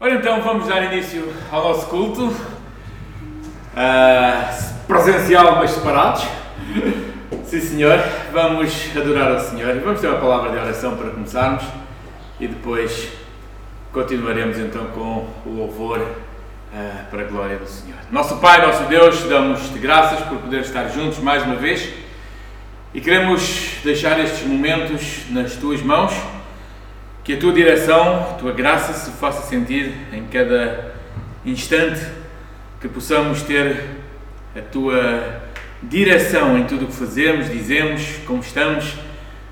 Ora então, vamos dar início ao nosso culto. Uh, presencial, mas separados. Sim, Senhor. Vamos adorar ao Senhor. Vamos ter uma palavra de oração para começarmos e depois continuaremos então com o louvor uh, para a glória do Senhor. Nosso Pai, nosso Deus, damos-te graças por poder estar juntos mais uma vez e queremos deixar estes momentos nas tuas mãos que a tua direção, a tua graça se faça sentir em cada instante, que possamos ter a tua direção em tudo o que fazemos, dizemos, como estamos.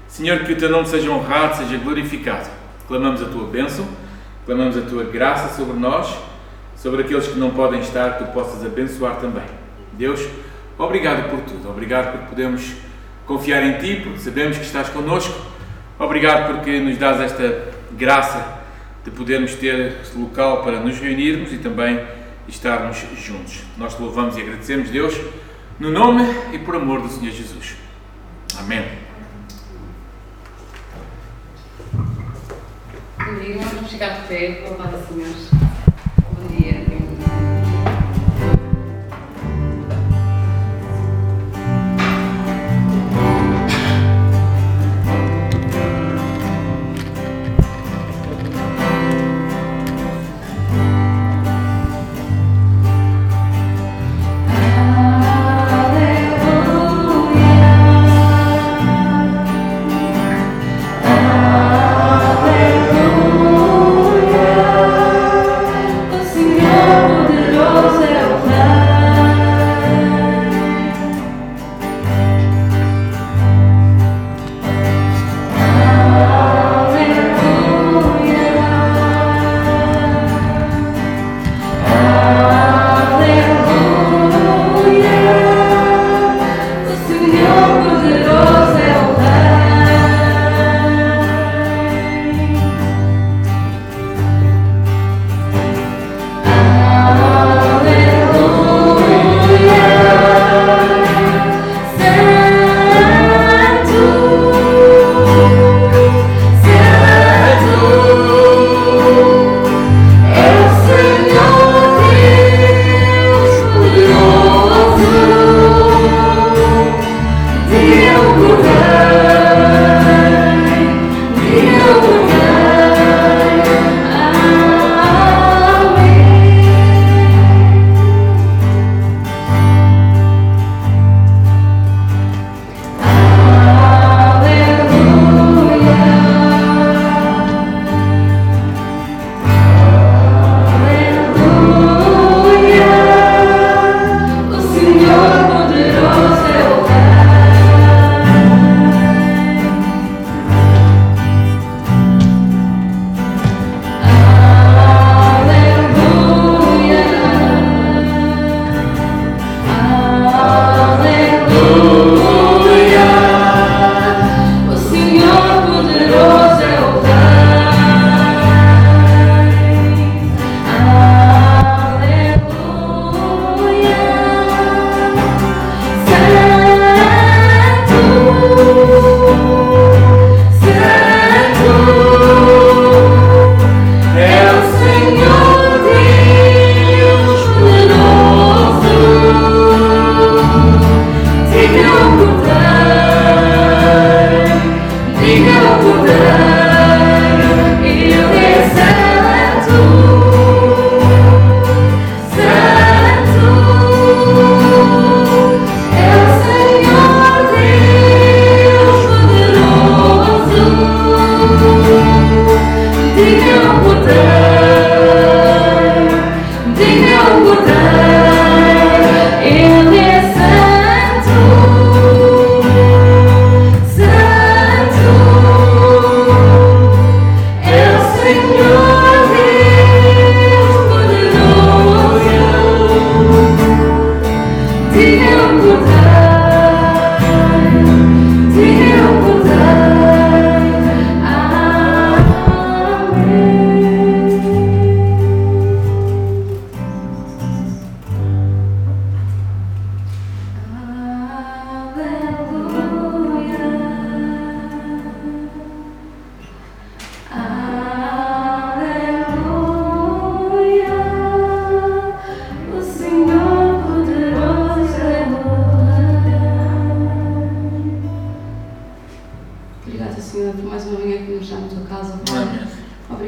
Senhor, que o teu nome seja honrado, seja glorificado. Clamamos a tua bênção, clamamos a tua graça sobre nós, sobre aqueles que não podem estar, que tu possas abençoar também. Deus, obrigado por tudo, obrigado por podermos confiar em ti, porque sabemos que estás connosco Obrigado porque nos dás esta graça de podermos ter este local para nos reunirmos e também estarmos juntos. Nós te louvamos e agradecemos, Deus, no nome e por amor do Senhor Jesus. Amém. De pé, louvado Senhor.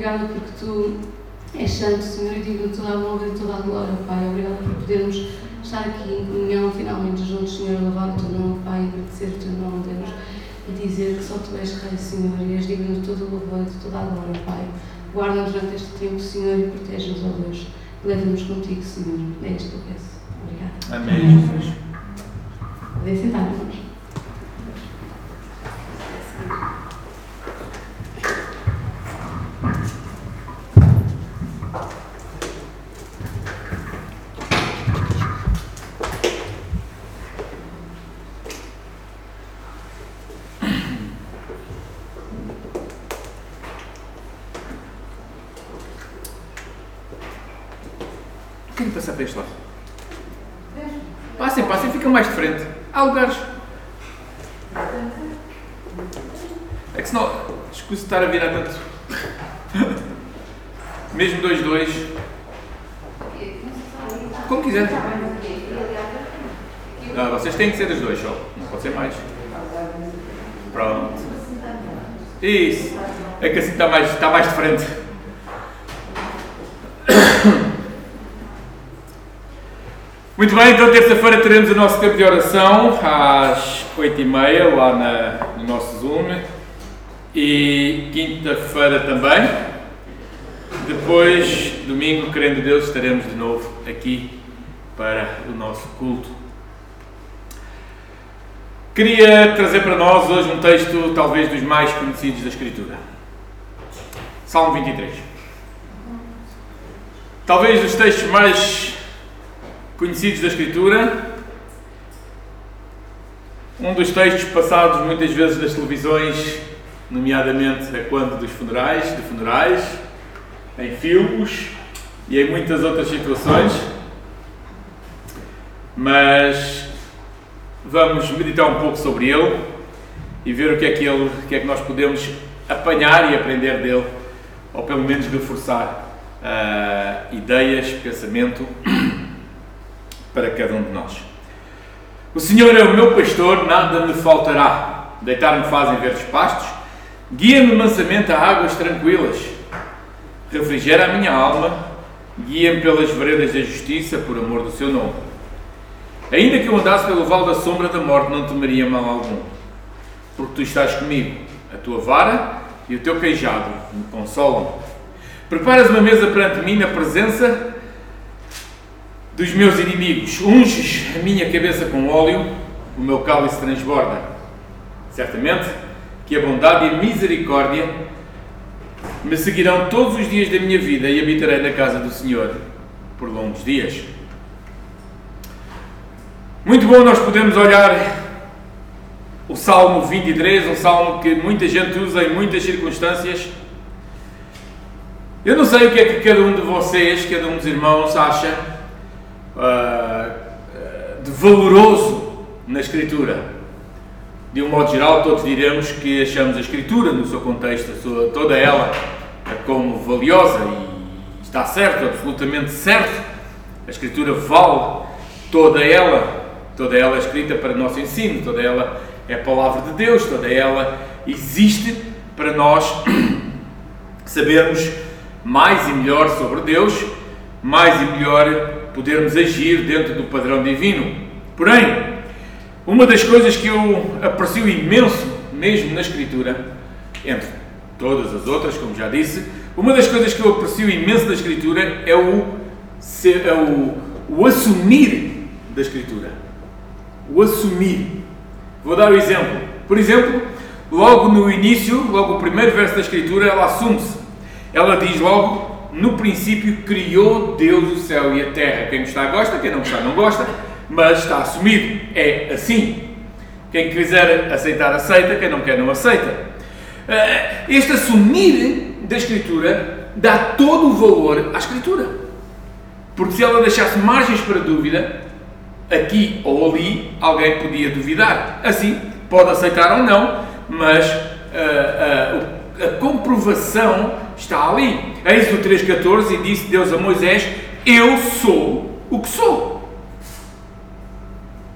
Obrigada porque tu és santo, Senhor, e digno de toda a honra e de toda a glória, Pai. Obrigada por podermos estar aqui em comunhão, finalmente juntos, Senhor, a louvar o teu nome, Pai, agradecer o teu nome, Deus, e dizer que só tu és Rei, Senhor, e és digno de todo o louvor e de toda a glória, Pai. Guarda-nos durante este tempo, Senhor, e protege-nos, ó Deus. Leva-nos contigo, Senhor. É isto que eu peço. Obrigada. Amém, Jesus. Podem sentar, irmãos. Quem passa para este lado? Passem, passem, ficam mais de frente. Há lugares. É que senão, escuso estar a virar tanto. Mesmo dois, dois. Como quiser. Não, vocês têm que ser os dois só. Não pode ser mais. Pronto. Isso. É que assim está mais, está mais de frente. Muito bem, então terça-feira teremos o nosso tempo de oração às 8h30 lá na, no nosso Zoom e quinta-feira também. Depois, domingo, querendo Deus, estaremos de novo aqui para o nosso culto. Queria trazer para nós hoje um texto talvez dos mais conhecidos da Escritura. Salmo 23. Talvez dos textos mais conhecidos da Escritura, um dos textos passados muitas vezes nas televisões, nomeadamente a quando dos funerais, de funerais, em filmes e em muitas outras situações. Mas vamos meditar um pouco sobre ele e ver o que é que, ele, o que, é que nós podemos apanhar e aprender dele, ou pelo menos reforçar uh, ideias, pensamento para cada um de nós. O Senhor é o meu pastor, nada me faltará. Deitar-me fazem verdes pastos, guia-me mansamente a águas tranquilas, refrigera a minha alma, guia-me pelas veredas da justiça por amor do seu nome. Ainda que eu andasse pelo vale da sombra da morte, não temeria mal algum, porque tu estás comigo, a tua vara e o teu queijado me consolam. Preparas uma mesa perante mim na presença dos meus inimigos, unges a minha cabeça com óleo, o meu cálice transborda. Certamente que a bondade e a misericórdia me seguirão todos os dias da minha vida e habitarei na casa do Senhor por longos dias. Muito bom nós podemos olhar o Salmo 23, um salmo que muita gente usa em muitas circunstâncias. Eu não sei o que é que cada um de vocês, cada um dos irmãos, acha uh, de valoroso na Escritura. De um modo geral, todos diremos que achamos a Escritura, no seu contexto, sua, toda ela, como valiosa e está certo, absolutamente certo. A Escritura vale toda ela, toda ela é escrita para nosso ensino, toda ela é a palavra de Deus, toda ela existe para nós sabermos mais e melhor sobre Deus, mais e melhor podermos agir dentro do padrão divino. Porém, uma das coisas que eu aprecio imenso, mesmo na Escritura, entre todas as outras, como já disse, uma das coisas que eu aprecio imenso da Escritura é o, é o, o assumir da Escritura. O assumir. Vou dar um exemplo. Por exemplo, logo no início, logo o primeiro verso da Escritura, ela assume-se. Ela diz logo: No princípio criou Deus o céu e a terra. Quem gostar gosta, quem não gostar não gosta, mas está assumido. É assim. Quem quiser aceitar, aceita, quem não quer, não aceita. Este assumir da Escritura dá todo o valor à Escritura. Porque se ela deixasse margens para dúvida, aqui ou ali alguém podia duvidar. Assim, pode aceitar ou não, mas uh, uh, a comprovação está ali. Êxodo 3,14 e disse Deus a Moisés: Eu sou o que sou.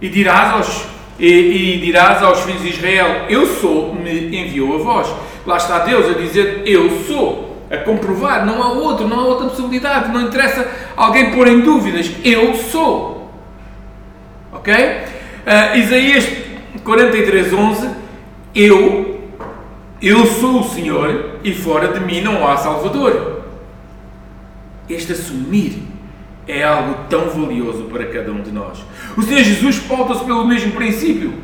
E dirás aos, e, e dirás aos filhos de Israel: Eu sou, me enviou a vós. lá está Deus a dizer eu sou, a comprovar, não há outro, não há outra possibilidade, não interessa alguém pôr em dúvidas, eu sou. Ok? Uh, Isaías 43, 11, eu, eu sou o Senhor e fora de mim não há Salvador. Este assumir é algo tão valioso para cada um de nós. O Senhor Jesus pauta-se pelo mesmo princípio.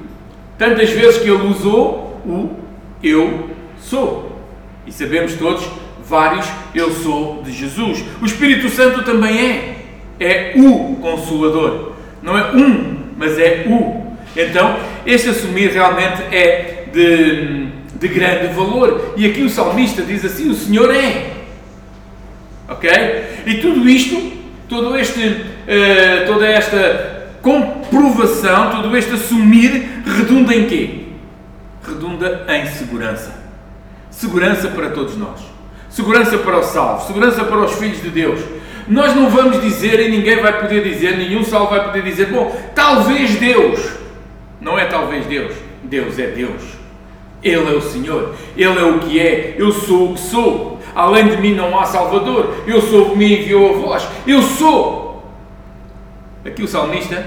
Tantas vezes que ele usou o eu sou. E sabemos todos vários eu sou de Jesus. O Espírito Santo também é. É o Consolador. Não é um, mas é o. Então, este assumir realmente é de, de grande valor. E aqui o salmista diz assim: O Senhor é. Ok? E tudo isto todo este, uh, toda esta comprovação, todo este assumir, redunda em quê? Redunda em segurança. Segurança para todos nós. Segurança para o salvo. Segurança para os filhos de Deus. Nós não vamos dizer, e ninguém vai poder dizer, nenhum salvo vai poder dizer, bom, talvez Deus. Não é talvez Deus. Deus é Deus. Ele é o Senhor. Ele é o que é. Eu sou o que sou. Além de mim não há Salvador. Eu sou o que me enviou a vós. Eu sou. Aqui o salmista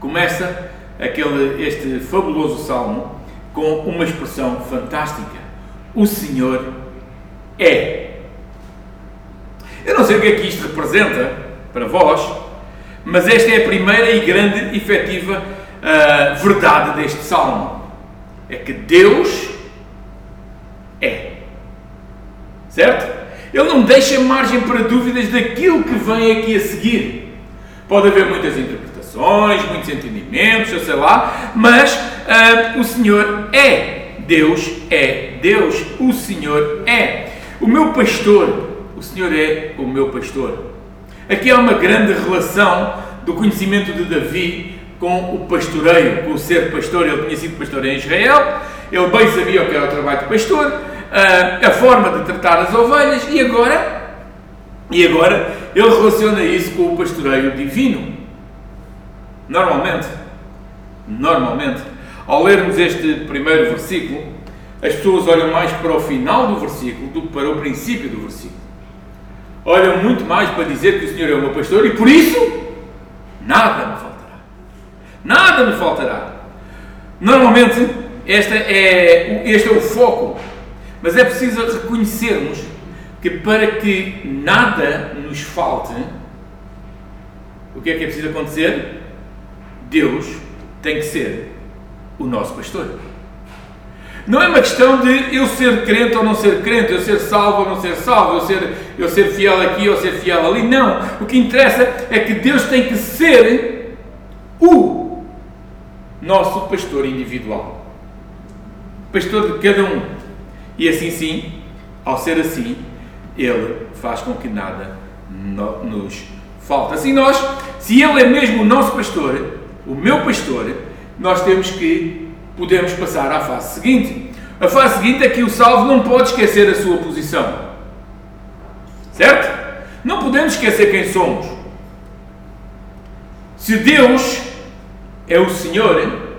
começa aquele, este fabuloso salmo com uma expressão fantástica. O Senhor é. Eu não sei o que é que isto representa para vós, mas esta é a primeira e grande, efetiva uh, verdade deste salmo. É que Deus é. Certo? Ele não deixa margem para dúvidas daquilo que vem aqui a seguir. Pode haver muitas interpretações, muitos entendimentos, eu sei lá, mas uh, o Senhor é. Deus é Deus. O Senhor é. O meu pastor, o Senhor é o meu pastor. Aqui há uma grande relação do conhecimento de Davi com o pastoreio, com o ser pastor. Ele tinha sido pastor em Israel, ele bem sabia o que era o trabalho de pastor, uh, a forma de tratar as ovelhas e agora, e agora ele relaciona isso com o pastoreio divino. Normalmente, normalmente, ao lermos este primeiro versículo, as pessoas olham mais para o final do versículo do que para o princípio do versículo. Olham muito mais para dizer que o Senhor é o meu pastor e por isso nada me faltará. Nada me faltará. Normalmente, esta é, este é o foco mas é preciso reconhecermos que para que nada nos falte, o que é que é preciso acontecer? Deus tem que ser o nosso pastor. Não é uma questão de eu ser crente ou não ser crente, eu ser salvo ou não ser salvo, eu ser, eu ser fiel aqui ou ser fiel ali. Não. O que interessa é que Deus tem que ser o nosso pastor individual. Pastor de cada um. E assim sim, ao ser assim, Ele faz com que nada nos falte. Assim nós, se Ele é mesmo o nosso pastor, o meu pastor, nós temos que, podemos passar à fase seguinte. A fase seguinte é que o salvo não pode esquecer a sua posição. Certo? Não podemos esquecer quem somos. Se Deus é o Senhor,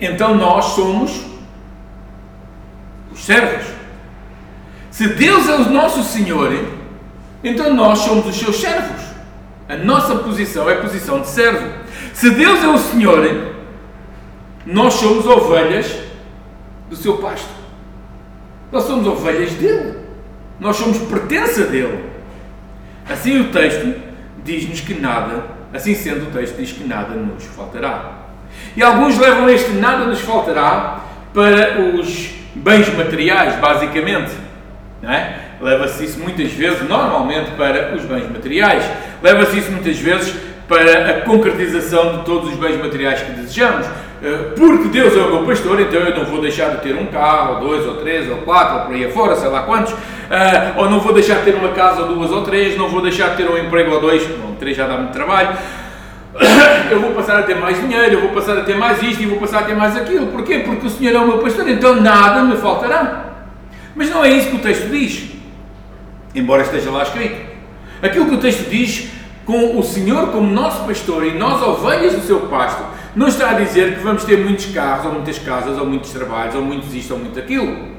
então nós somos os servos. Se Deus é o nosso Senhor, então nós somos os seus servos. A nossa posição é posição de servo. Se Deus é o Senhor, nós somos ovelhas do seu pasto. Nós somos ovelhas dele. Nós somos pertença dele. Assim o texto diz-nos que nada, assim sendo o texto diz que nada nos faltará. E alguns levam este nada nos faltará para os bens materiais, basicamente. É? Leva-se isso muitas vezes, normalmente, para os bens materiais. Leva-se isso muitas vezes para a concretização de todos os bens materiais que desejamos. Eh, porque Deus é o meu pastor, então eu não vou deixar de ter um carro, ou dois, ou três, ou quatro, ou por aí afora, sei lá quantos. Eh, ou não vou deixar de ter uma casa, duas, ou três. Não vou deixar de ter um emprego, ou dois. Bom, três já dá muito trabalho eu vou passar a ter mais dinheiro, eu vou passar a ter mais isto e vou passar a ter mais aquilo. Porquê? Porque o Senhor é o meu pastor, então nada me faltará. Mas não é isso que o texto diz, embora esteja lá escrito. Aquilo que o texto diz, com o Senhor como nosso pastor e nós ovelhas do seu pasto, não está a dizer que vamos ter muitos carros, ou muitas casas, ou muitos trabalhos, ou muitos isto, ou muito aquilo.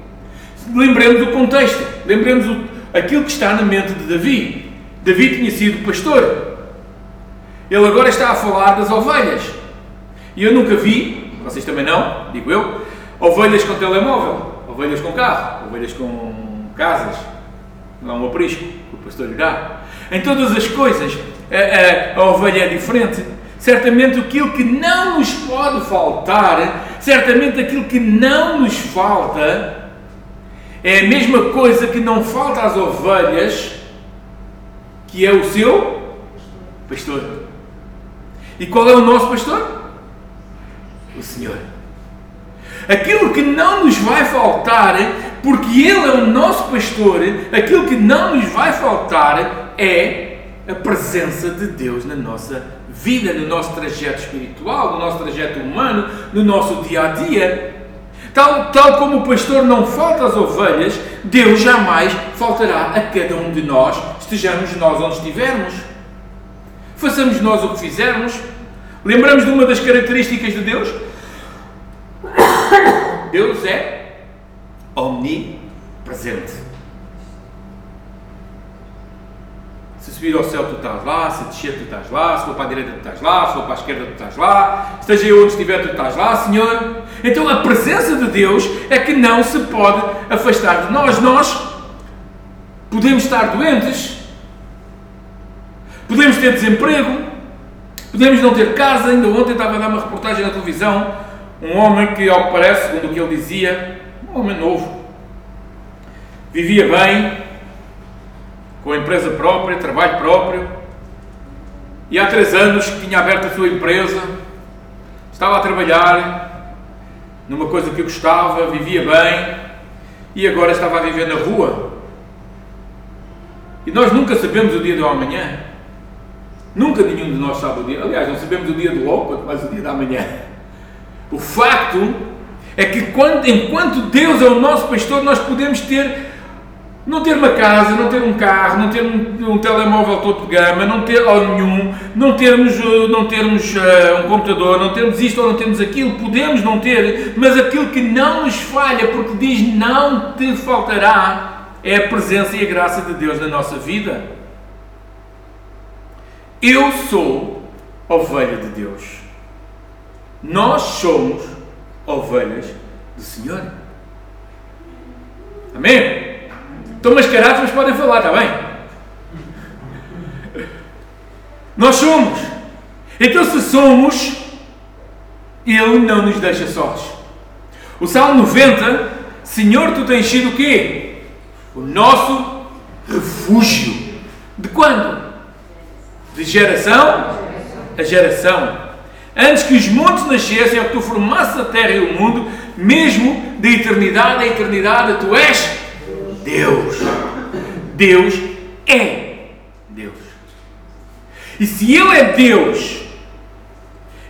lembremos o contexto, lembremos aquilo que está na mente de Davi. Davi tinha sido pastor. Ele agora está a falar das ovelhas. E eu nunca vi, vocês também não, digo eu, ovelhas com telemóvel, ovelhas com carro, ovelhas com casas. Não há um aprisco que o pastor lhe dá. Em todas as coisas, a, a, a ovelha é diferente. Certamente aquilo que não nos pode faltar, certamente aquilo que não nos falta, é a mesma coisa que não falta às ovelhas, que é o seu pastor. E qual é o nosso pastor? O Senhor. Aquilo que não nos vai faltar, porque Ele é o nosso pastor, aquilo que não nos vai faltar é a presença de Deus na nossa vida, no nosso trajeto espiritual, no nosso trajeto humano, no nosso dia a dia. Tal, tal como o pastor não falta às ovelhas, Deus jamais faltará a cada um de nós, estejamos nós onde estivermos. Façamos nós o que fizermos. Lembramos de uma das características de Deus? Deus é omnipresente. Se subir ao céu, tu estás lá. Se descer, tu estás lá. Se for para a direita, tu estás lá. Se for para a esquerda, tu estás lá. Esteja eu onde estiver, tu estás lá, Senhor. Então a presença de Deus é que não se pode afastar de nós. Nós podemos estar doentes, podemos ter desemprego, podemos não ter casa. Ainda ontem estava a dar uma reportagem na televisão. Um homem que, ao que parece, segundo o que ele dizia, um homem novo, vivia bem, com empresa própria, trabalho próprio, e há três anos que tinha aberto a sua empresa, estava a trabalhar numa coisa que gostava, vivia bem, e agora estava a viver na rua. E nós nunca sabemos o dia do amanhã. Nunca nenhum de nós sabe o dia. Aliás, não sabemos o dia do logo, mais o dia da manhã. O facto é que quando, enquanto Deus é o nosso pastor, nós podemos ter não ter uma casa, não ter um carro, não ter um, um telemóvel topo de gama, não ter ou nenhum, não termos, eh, não termos uh, um computador, não termos isto ou não termos aquilo, podemos não ter, mas aquilo que não nos falha, porque diz não te faltará, é a presença e a graça de Deus na nossa vida. Eu sou ovelha de Deus. Nós somos ovelhas do Senhor. Amém? Estão mascarados, mas podem falar, está bem? Nós somos. Então, se somos, Ele não nos deixa sós. O Salmo 90, Senhor, tu tens sido o quê? O nosso refúgio. De quando? De geração a geração. Antes que os montes nascessem, ou que tu formasses a terra e o mundo, mesmo de eternidade a eternidade, tu és Deus. Deus é Deus. E se Ele é Deus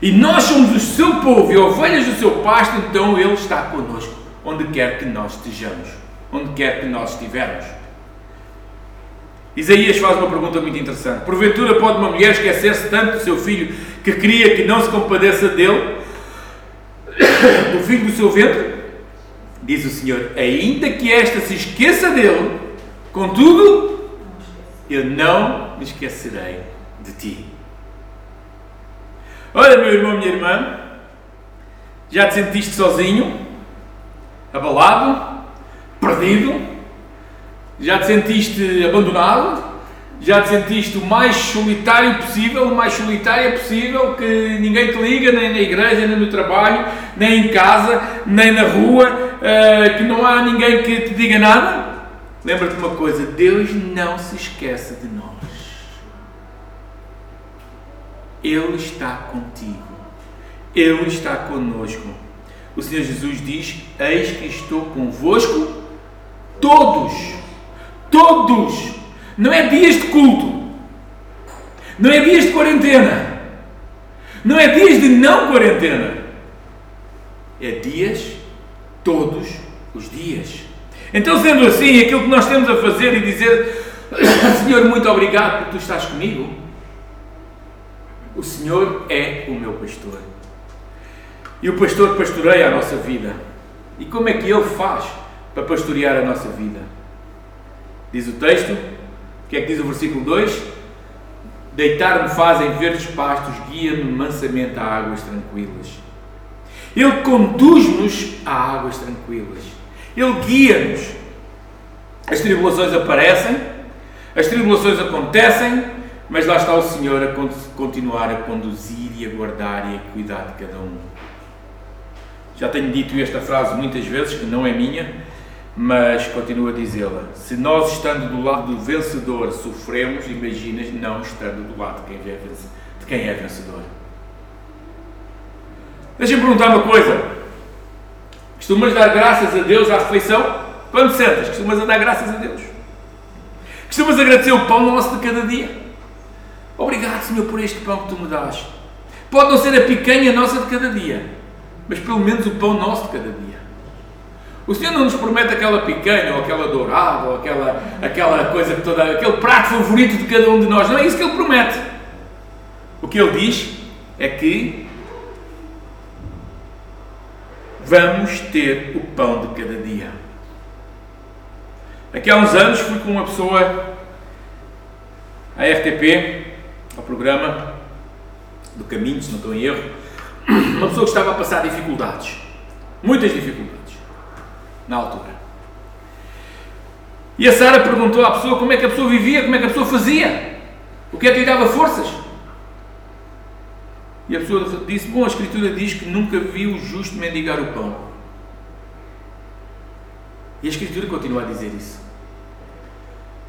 e nós somos o seu povo e ovelhas do seu pasto, então Ele está conosco, onde quer que nós estejamos, onde quer que nós estivermos. Isaías faz uma pergunta muito interessante. Porventura pode uma mulher esquecer-se tanto do seu filho que queria que não se compadeça dele, do filho do seu ventre? Diz o Senhor, ainda que esta se esqueça dele, contudo, eu não me esquecerei de ti. Olha, meu irmão, minha irmã, já te sentiste sozinho, abalado, perdido, já te sentiste abandonado, já te sentiste o mais solitário possível, o mais solitária possível, que ninguém te liga, nem na igreja, nem no trabalho, nem em casa, nem na rua, uh, que não há ninguém que te diga nada, lembra-te uma coisa: Deus não se esquece de nós. Ele está contigo. Ele está conosco. O Senhor Jesus diz: Eis que estou convosco todos. Todos. Não é dias de culto. Não é dias de quarentena. Não é dias de não quarentena. É dias todos os dias. Então, sendo assim, aquilo que nós temos a fazer e dizer, Senhor, muito obrigado porque tu estás comigo. O Senhor é o meu pastor. E o pastor pastoreia a nossa vida. E como é que ele faz para pastorear a nossa vida. Diz o texto, o que é que diz o versículo 2? Deitar-me fazem verdes pastos, guia-me mansamente a águas tranquilas. Ele conduz-nos a águas tranquilas. Ele guia-nos. As tribulações aparecem, as tribulações acontecem, mas lá está o Senhor a continuar a conduzir e a guardar e a cuidar de cada um. Já tenho dito esta frase muitas vezes, que não é minha, mas continuo a dizê-la. Se nós, estando do lado do vencedor, sofremos, imaginas não estando do lado de quem é, de vencedor. Deixa-me perguntar uma coisa. Costumas dar graças a Deus à refeição? Quando sentas, costumas dar graças a Deus? Costumas agradecer o pão nosso de cada dia? Obrigado, Senhor, por este pão que tu me dás. Pode não ser a picanha nossa de cada dia, mas pelo menos o pão nosso de cada dia. O Senhor não nos promete aquela picanha, ou aquela dourada, ou aquela, aquela coisa que toda, aquele prato favorito de cada um de nós. Não é isso que Ele promete. O que Ele diz é que vamos ter o pão de cada dia. Aqui há uns anos fui com uma pessoa à RTP, ao programa do Caminho, se não estou em erro, uma pessoa que estava a passar dificuldades, muitas dificuldades na altura. E a Sara perguntou à pessoa como é que a pessoa vivia, como é que a pessoa fazia, o que é que lhe dava forças. E a pessoa disse: Bom, a Escritura diz que nunca viu o justo mendigar o pão. E a Escritura continua a dizer isso.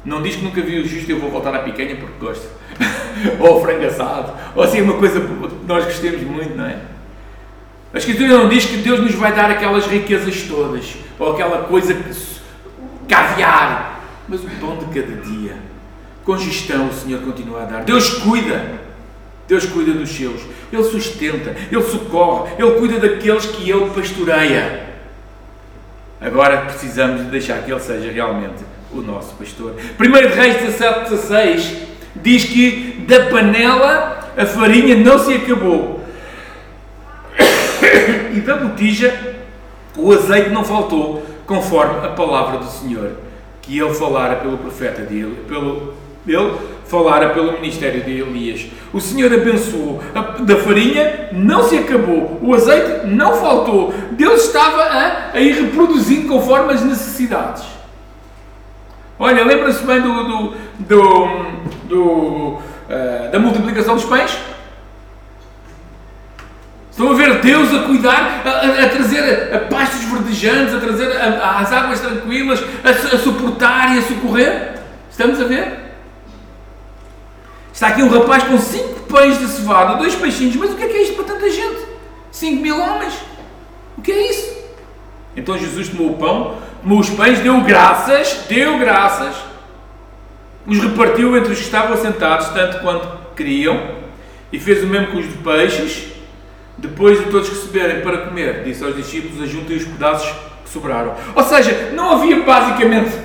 Não diz que nunca viu o justo eu vou voltar à picanha porque gosto. ou frango assado. Ou assim, uma coisa que nós gostemos muito, não é? A Escritura não diz que Deus nos vai dar aquelas riquezas todas, ou aquela coisa caviar, mas o pão de cada dia. Com gestão o Senhor continua a dar. Deus cuida. Deus cuida dos seus. Ele sustenta, Ele socorre, Ele cuida daqueles que Ele pastoreia. Agora precisamos de deixar que Ele seja realmente o nosso pastor. 1 Reis 17, 16 diz que da panela a farinha não se acabou, e da botija o azeite não faltou, conforme a palavra do Senhor, que ele falara pelo profeta dele, pelo ele falara pelo ministério de Elias. O Senhor abençoou, a, da farinha não se acabou, o azeite não faltou, Deus estava a, a ir reproduzindo conforme as necessidades. Olha, lembra-se bem do, do, do, do uh, da multiplicação dos pães? Estão a ver Deus a cuidar, a, a, a trazer a, pastos verdejantes, a trazer as águas tranquilas, a, suportar e a socorrer? Estamos a ver? Está aqui um rapaz com cinco pães de cevada, dois peixinhos, mas o que é, que é isto para tanta gente? Cinco mil homens? O que é isso? Então Jesus tomou o pão, tomou os pães, deu graças, deu graças, os repartiu entre os que estavam assentados, tanto quanto queriam, e fez o mesmo com os de peixes depois de todos receberem para comer, disse aos discípulos: ajuntem os pedaços que sobraram. Ou seja, não havia basicamente,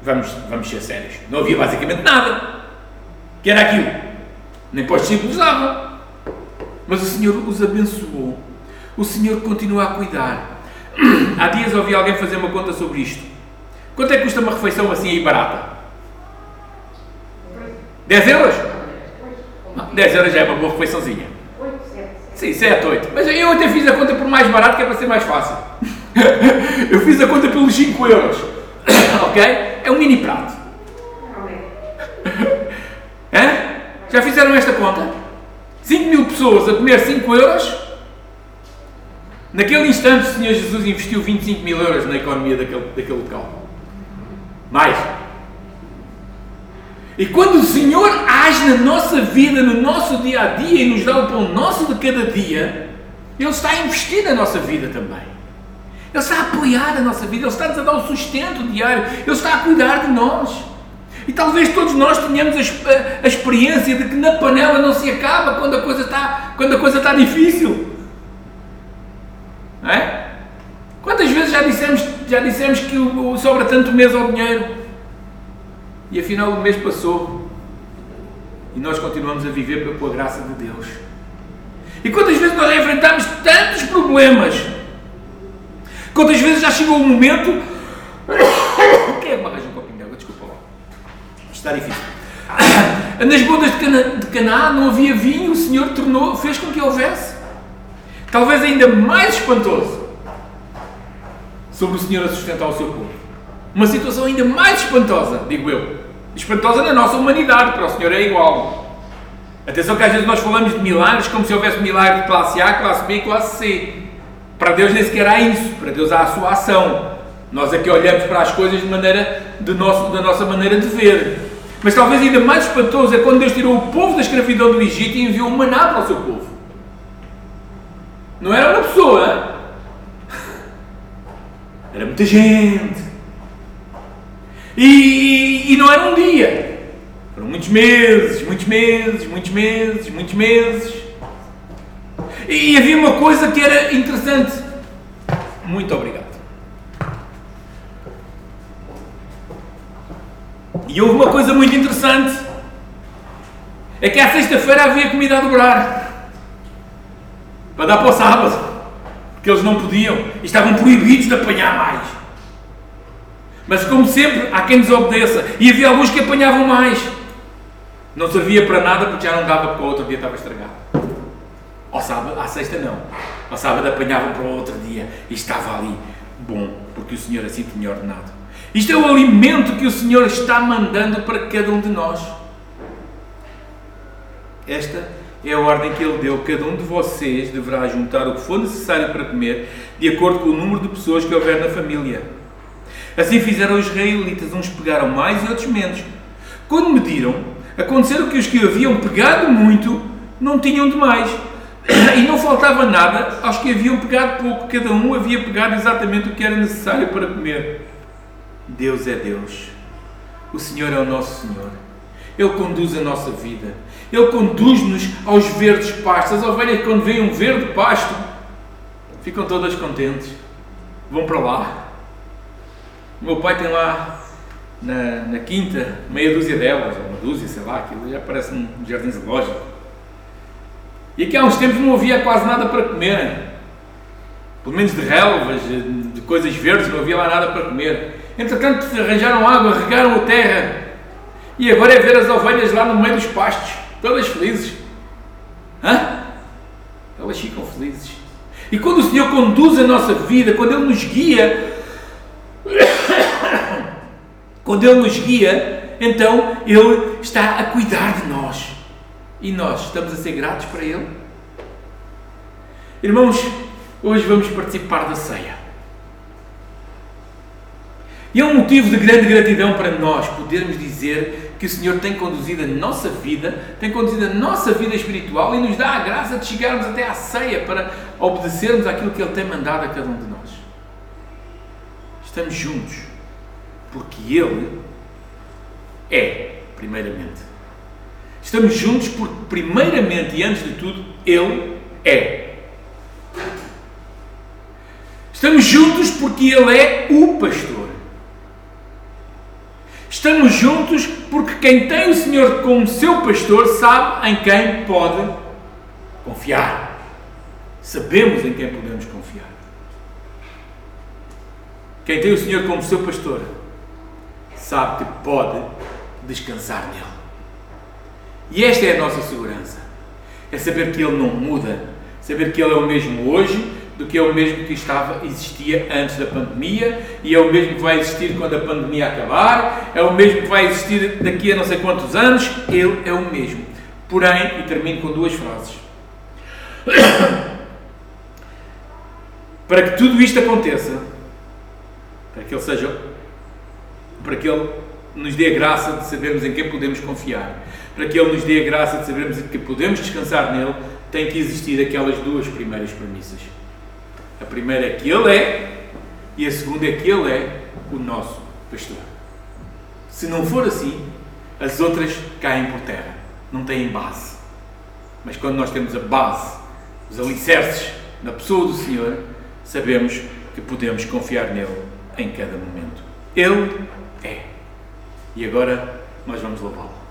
vamos, vamos ser sérios, não havia basicamente nada. Que era aquilo. Nem para os discípulos dava. Mas o Senhor os abençoou. O Senhor continua a cuidar. Há dias ouvi alguém fazer uma conta sobre isto. Quanto é que custa uma refeição assim aí barata? 10 euros? Não, 10 euros já é uma boa refeiçãozinha. Sim, 7, 8. Mas eu até fiz a conta por mais barato, que é para ser mais fácil. eu fiz a conta pelos 5 euros. ok? É um mini prato. Hã? Já fizeram esta conta? 5 mil pessoas a comer 5 euros? Naquele instante, o Senhor Jesus investiu 25 mil euros na economia daquele, daquele local. Mais. E quando o Senhor age na nossa vida, no nosso dia a dia e nos dá o pão nosso de cada dia, Ele está a investir na nossa vida também. Ele está a apoiar a nossa vida, Ele está-nos a dar o sustento diário, Ele está a cuidar de nós. E talvez todos nós tenhamos a, a, experiência de que na panela não se acaba quando a coisa está, quando a coisa está difícil. Não é? Quantas vezes já dissemos, já dissemos que o, o sobra tanto mês ao dinheiro? E afinal o mês passou e nós continuamos a viver pela graça de Deus. E quantas vezes nós enfrentamos tantos problemas? Quantas vezes já chegou o momento está difícil. Nas bodas de Cana, de Canaã não havia vinho, o Senhor tornou, fez com que houvesse. Talvez ainda mais espantoso sobre o Senhor a sustentar o seu povo. Uma situação ainda mais espantosa, digo eu. Espantosa na nossa humanidade, para o Senhor é igual. Atenção que às vezes nós falamos de milagres como se houvesse milagre de classe A, classe B e classe C. Para Deus nem sequer há isso, para Deus há a sua ação. Nós aqui olhamos para as coisas de maneira, de nosso, da nossa maneira de ver. Mas talvez ainda mais espantoso é quando Deus tirou o povo da escravidão do Egito e enviou um maná para o seu povo. Não era uma pessoa, era muita gente. E, e, não era um dia. Foram muitos meses, muitos meses, muitos meses, muitos meses. E havia uma coisa que era interessante. Muito obrigado. E houve uma coisa muito interessante. É que à sexta-feira havia comida a dobrar. Para dar para o sábado. Porque eles não podiam. E estavam proibidos de apanhar mais. Mas como sempre, há quem desobedeça. E havia alguns que apanhavam mais. Não servia para nada porque já não dava porque o outro dia estava estragado. Ao sábado, à sexta não. Ao sábado apanhavam para o outro dia e estava ali bom, porque o Senhor assim tinha ordenado. Isto é o alimento que o Senhor está mandando para cada um de nós. Esta é a ordem que Ele deu. Cada um de vocês deverá juntar o que for necessário para comer, de acordo com o número de pessoas que houver na família. Assim fizeram os israelitas, uns pegaram mais e outros menos. Quando mediram, aconteceu que os que haviam pegado muito não tinham demais. E não faltava nada aos que haviam pegado pouco, cada um havia pegado exatamente o que era necessário para comer. Deus é Deus, o Senhor é o nosso Senhor, Ele conduz a nossa vida, Ele conduz-nos aos verdes pastos. As ovelhas, quando veem um verde pasto, ficam todas contentes, vão para lá. O meu pai tem lá na, na quinta meia dúzia delas, ou uma dúzia, sei lá, aquilo já parece um jardim zoológico. E aqui há uns tempos não havia quase nada para comer. Pelo menos de relvas, de coisas verdes, não havia lá nada para comer. Entretanto, arranjaram água, regaram a terra. E agora é ver as ovelhas lá no meio dos pastos, todas felizes. Hã? Elas ficam felizes. E quando o Senhor conduz a nossa vida, quando Ele nos guia, quando Ele nos guia, então Ele está a cuidar de nós. E nós estamos a ser gratos para Ele? Irmãos, hoje vamos participar da ceia. E é um motivo de grande gratidão para nós podermos dizer que o Senhor tem conduzido a nossa vida, tem conduzido a nossa vida espiritual e nos dá a graça de chegarmos até à ceia para obedecermos àquilo que Ele tem mandado a cada um de nós. Estamos juntos porque Ele é, primeiramente. Estamos juntos porque, primeiramente e antes de tudo, Ele é. Estamos juntos porque Ele é o pastor. Juntos porque quem tem o Senhor como seu pastor sabe em quem pode confiar. Sabemos em quem podemos confiar. Quem tem o Senhor como seu pastor sabe que pode descansar nele. E esta é a nossa segurança. É saber que Ele não muda, saber que Ele é o mesmo hoje do que é o mesmo que estava, existia antes da pandemia e é o mesmo que vai existir quando a pandemia acabar, é o mesmo que vai existir daqui a não sei quantos anos, Ele é o mesmo. Porém, e termino com duas frases. Para que tudo isto aconteça, para que Ele seja, para que Ele nos dê a graça de sabermos em quem podemos confiar, para que Ele nos dê a graça de sabermos que podemos descansar nele, tem que existir aquelas duas primeiras premissas. A primeira é que Ele é, e a segunda é que Ele é o nosso pastor. Se não for assim, as outras caem por terra, não têm base. Mas quando nós temos a base, os alicerces na pessoa do Senhor, sabemos que podemos confiar nele em cada momento. Ele é. E agora nós vamos louvá-lo.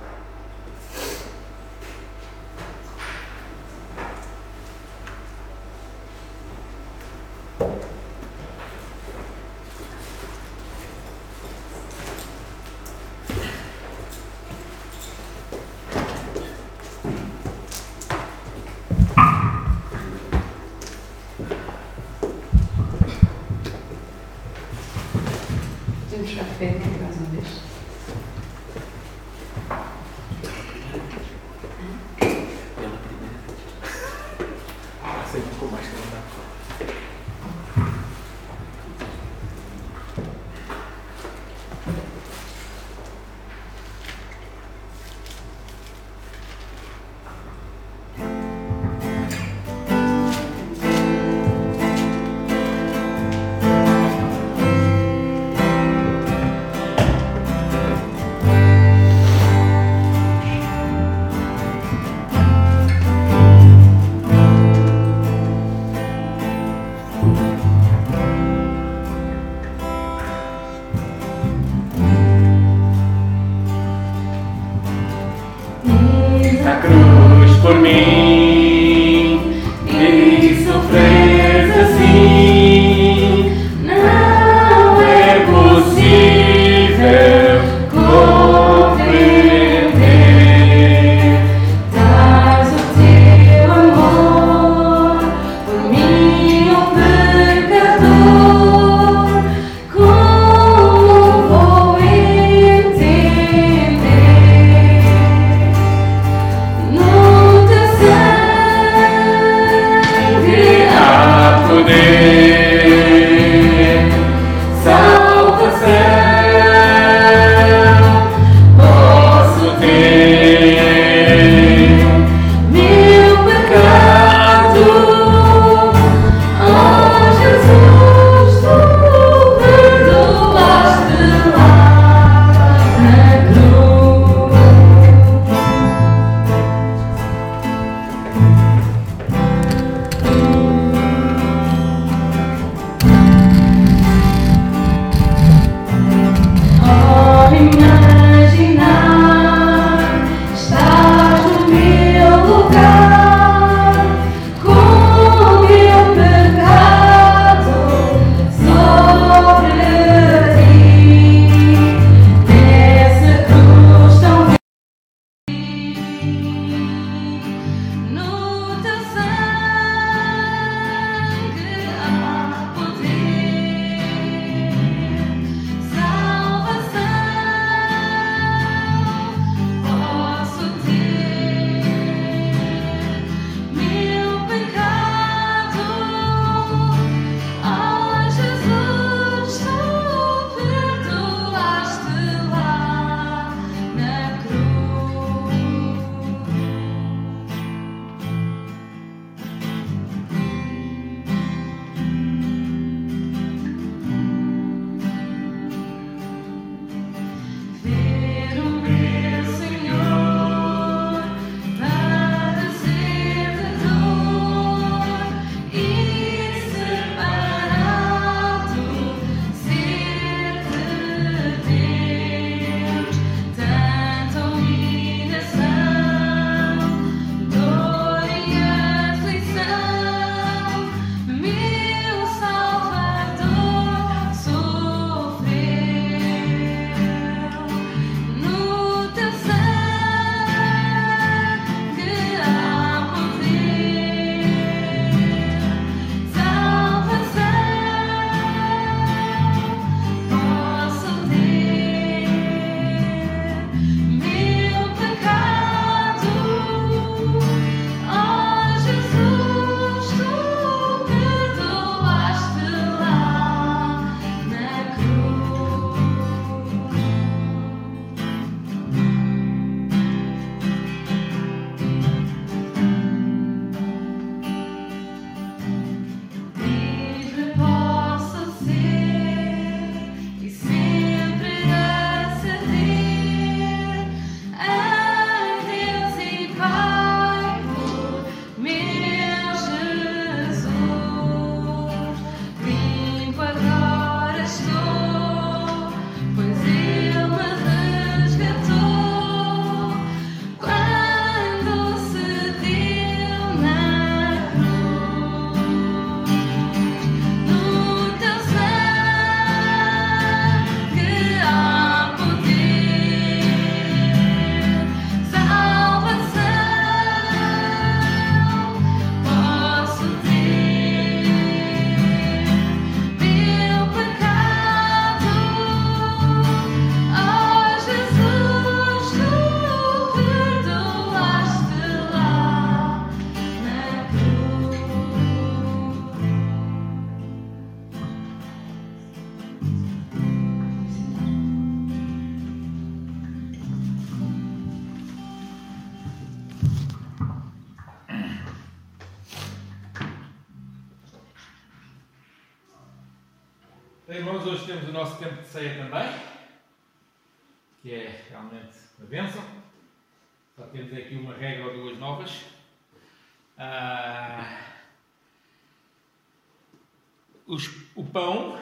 Pão,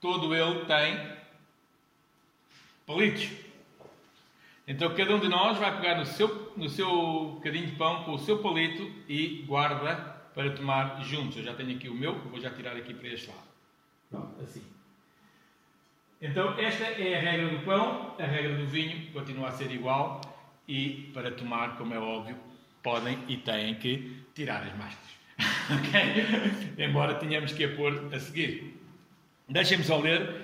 todo ele tem palitos. Então cada um de nós vai pegar no seu, no seu bocadinho de pão com o seu palito e guarda para tomar juntos. Eu já tenho aqui o meu, vou já tirar aqui para este lado. Pronto, assim. Então esta é a regra do pão, a regra do vinho continua a ser igual e para tomar, como é óbvio, podem e têm que tirar as máscaras. ok? Embora tenhamos que a pôr a seguir. Deixem-me só ler.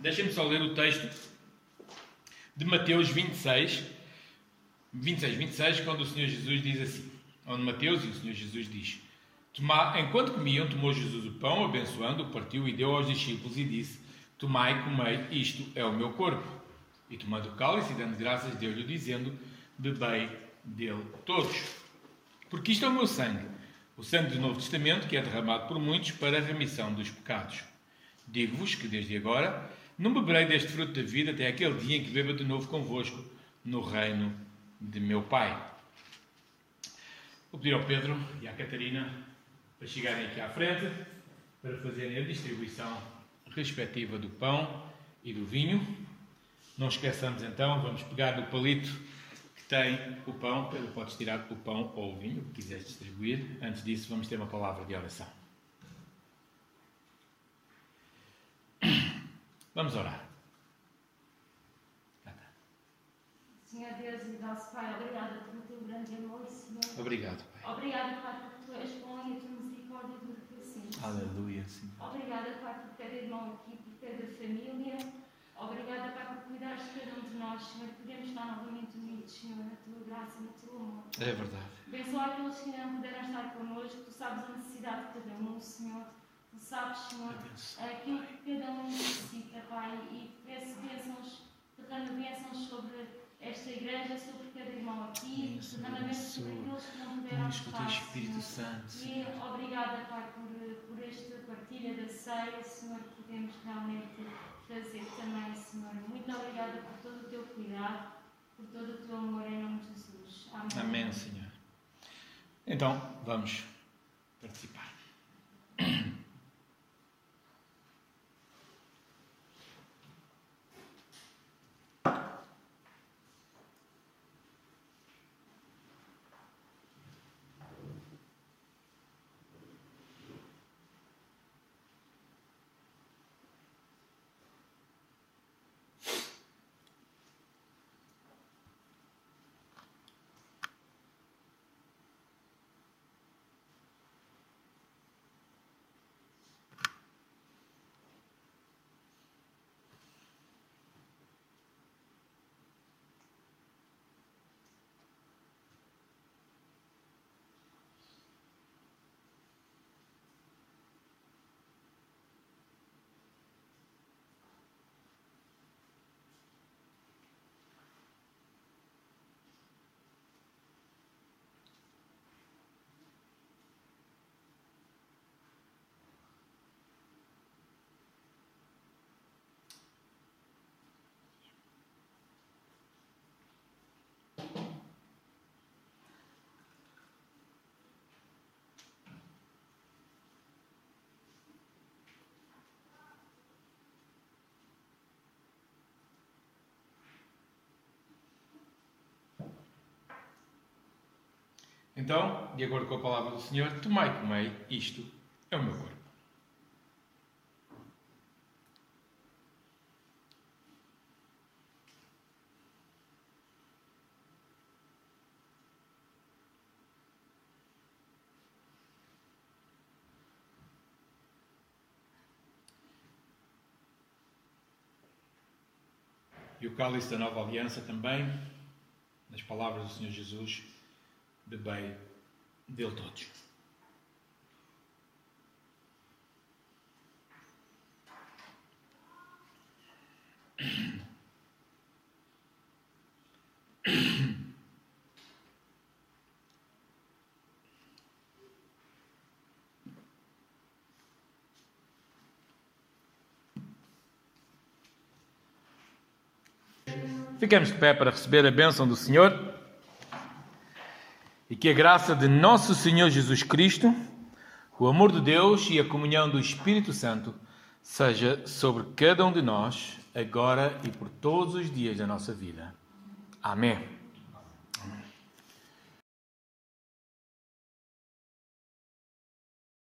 Deixem-me só ler o texto de Mateus 26, 26, 26, quando o Senhor Jesus diz assim, onde Mateus e o Senhor Jesus diz, enquanto comiam, tomou Jesus o pão, abençoando, partiu e deu aos discípulos e disse, tomai, comei, isto é o meu corpo. E tomando o cálice e dando graças, deu-lhe, dizendo, bebei dele todos. Porque isto é o meu sangue, o sangue do Novo Testamento, que é derramado por muitos para a remissão dos pecados. Digo-vos que desde agora não beberei deste fruto da vida até aquele dia em que beba de novo convosco no reino de meu Pai. Vou pedir ao Pedro e à Catarina para chegarem aqui à frente para fazerem a distribuição respectiva do pão e do vinho. Não esqueçamos então, vamos pegar no palito tem o pão. Podes tirar o pão ou o vinho, que quiseres distribuir. Antes disso, vamos ter uma palavra de oração. Vamos orar. Senhor Deus e nosso Pai, obrigada pelo teu grande amor, Senhor. Obrigado, Pai. Obrigada, Pai, porque tu és bom e a tua misericórdia dura para sempre. Aleluia, Senhor. Obrigada, Pai, por cada irmão aqui, por cada família. Obrigada, Pai, por cuidares de cada um de nós, Senhor. Podemos estar novamente unidos, Senhor, na tua graça, no teu amor. É verdade. Abençoa aqueles que não puderam estar connosco. Tu sabes a necessidade de cada um, Senhor. Tu sabes, Senhor, aquilo que cada um necessita, Pai, e peço bênçãos, derrama bênçãos sobre esta igreja, sobre cada irmão aqui, derrama bênçãos sobre aqueles que não puderam estar, Espírito Santo. E obrigada, Pai, por, por esta partilha da ceia, Senhor, que podemos realmente fazer também, Senhor. Muito obrigada por todo o teu cuidado, por todo o teu amor, em nome de Jesus. Amém. Amém, Senhor. Então, vamos participar. Então, de acordo com a palavra do Senhor, tomai e comei, isto é o meu corpo. E o cálice da nova aliança também, nas palavras do Senhor Jesus, de bem dele todos. Ficamos de pé para receber a bênção do Senhor. E que a graça de nosso Senhor Jesus Cristo, o amor de Deus e a comunhão do Espírito Santo seja sobre cada um de nós, agora e por todos os dias da nossa vida. Amém.